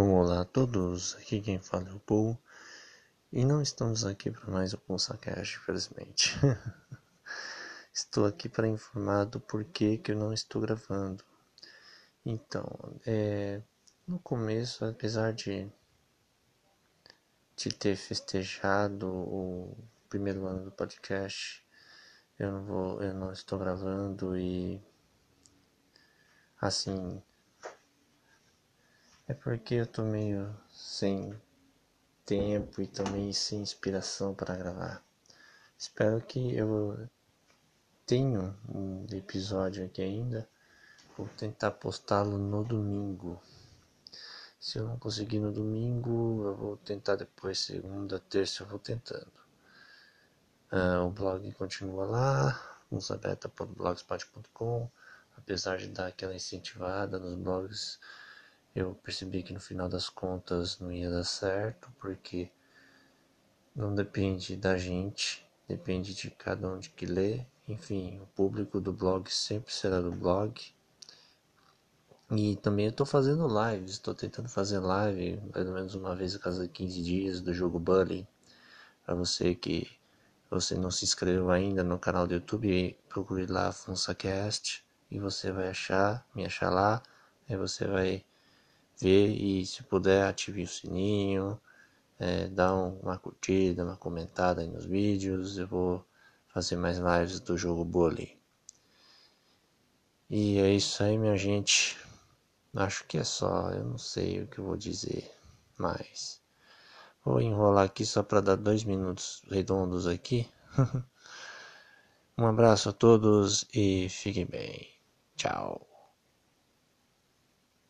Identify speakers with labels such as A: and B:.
A: Olá a todos, aqui quem fala é o Paul e não estamos aqui para mais um PulsaCast, infelizmente. estou aqui para informar do porquê que eu não estou gravando. Então, é, no começo, apesar de, de ter festejado o primeiro ano do podcast, eu não vou, eu não estou gravando e assim é porque eu tô meio sem tempo e também sem inspiração para gravar. Espero que eu tenha um episódio aqui ainda. Vou tentar postá-lo no domingo. Se eu não conseguir no domingo, eu vou tentar depois, segunda, terça, eu vou tentando. Uh, o blog continua lá, musabeta.blogspot.com. Apesar de dar aquela incentivada nos blogs eu percebi que no final das contas não ia dar certo, porque não depende da gente, depende de cada um de que lê. Enfim, o público do blog sempre será do blog. E também eu estou fazendo lives, estou tentando fazer live ou menos uma vez a cada 15 dias do jogo Bully. Para você que você não se inscreveu ainda no canal do YouTube, procure lá FunsaCast e você vai achar, me achar lá. Aí você vai ver e se puder ative o sininho, é, dá uma curtida, uma comentada nos vídeos. Eu vou fazer mais lives do jogo Bully. E é isso aí, minha gente. Acho que é só, eu não sei o que eu vou dizer mais. Vou enrolar aqui só para dar dois minutos redondos aqui. um abraço a todos e fiquem bem. Tchau.